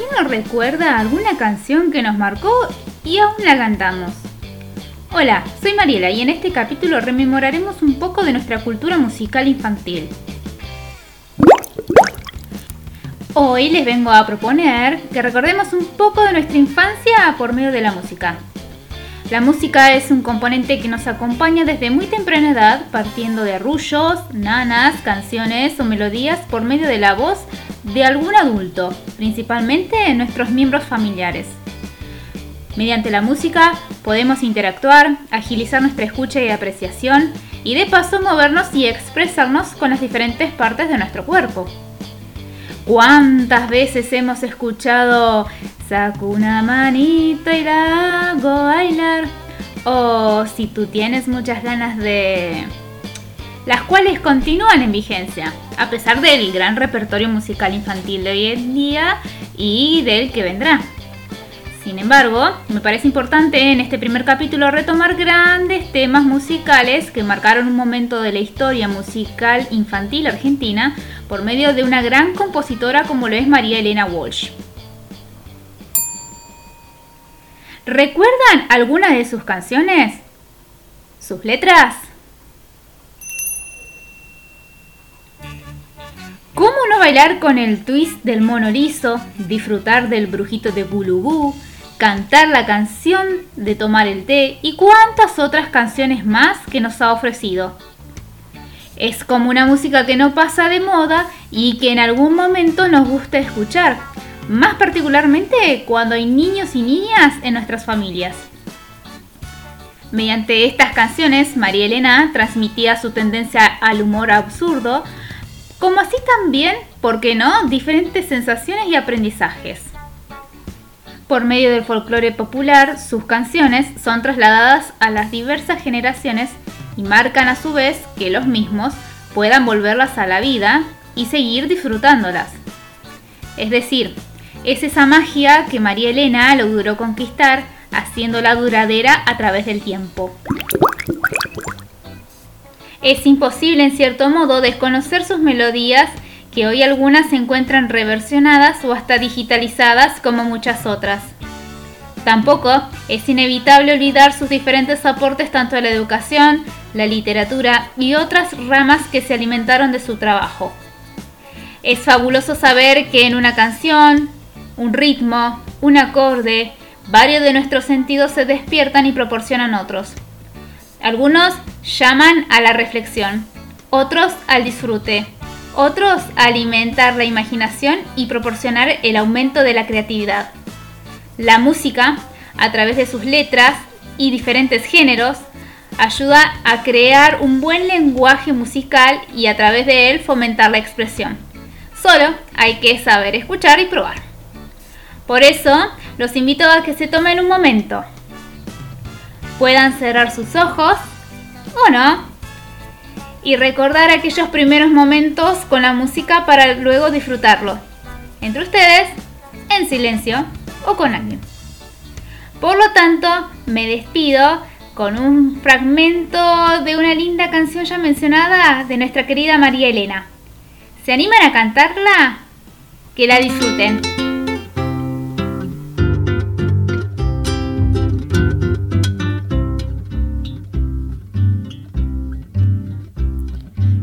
nos recuerda alguna canción que nos marcó y aún la cantamos. Hola, soy Mariela y en este capítulo rememoraremos un poco de nuestra cultura musical infantil. Hoy les vengo a proponer que recordemos un poco de nuestra infancia por medio de la música. La música es un componente que nos acompaña desde muy temprana edad, partiendo de arrullos, nanas, canciones o melodías por medio de la voz de algún adulto, principalmente nuestros miembros familiares. Mediante la música podemos interactuar, agilizar nuestra escucha y apreciación y de paso movernos y expresarnos con las diferentes partes de nuestro cuerpo. ¿Cuántas veces hemos escuchado Saco una manita y la hago bailar? O si tú tienes muchas ganas de... Las cuales continúan en vigencia, a pesar del gran repertorio musical infantil de hoy en día y del que vendrá. Sin embargo, me parece importante en este primer capítulo retomar grandes temas musicales que marcaron un momento de la historia musical infantil argentina por medio de una gran compositora como lo es María Elena Walsh. ¿Recuerdan alguna de sus canciones? ¿Sus letras? ¿Cómo no bailar con el twist del mono liso, disfrutar del brujito de Bulubú, cantar la canción de tomar el té y cuántas otras canciones más que nos ha ofrecido. Es como una música que no pasa de moda y que en algún momento nos gusta escuchar, más particularmente cuando hay niños y niñas en nuestras familias. Mediante estas canciones, María Elena transmitía su tendencia al humor absurdo, como así también, ¿por qué no?, diferentes sensaciones y aprendizajes. Por medio del folclore popular, sus canciones son trasladadas a las diversas generaciones y marcan a su vez que los mismos puedan volverlas a la vida y seguir disfrutándolas. Es decir, es esa magia que María Elena logró conquistar haciéndola duradera a través del tiempo. Es imposible en cierto modo desconocer sus melodías que hoy algunas se encuentran reversionadas o hasta digitalizadas como muchas otras. Tampoco es inevitable olvidar sus diferentes aportes tanto a la educación, la literatura y otras ramas que se alimentaron de su trabajo. Es fabuloso saber que en una canción, un ritmo, un acorde, varios de nuestros sentidos se despiertan y proporcionan otros. Algunos llaman a la reflexión, otros al disfrute, otros alimentar la imaginación y proporcionar el aumento de la creatividad. La música, a través de sus letras y diferentes géneros, ayuda a crear un buen lenguaje musical y a través de él fomentar la expresión. Solo hay que saber escuchar y probar. Por eso, los invito a que se tomen un momento. Puedan cerrar sus ojos o no y recordar aquellos primeros momentos con la música para luego disfrutarlo. Entre ustedes, en silencio o con alguien. Por lo tanto, me despido con un fragmento de una linda canción ya mencionada de nuestra querida María Elena. ¿Se animan a cantarla? Que la disfruten.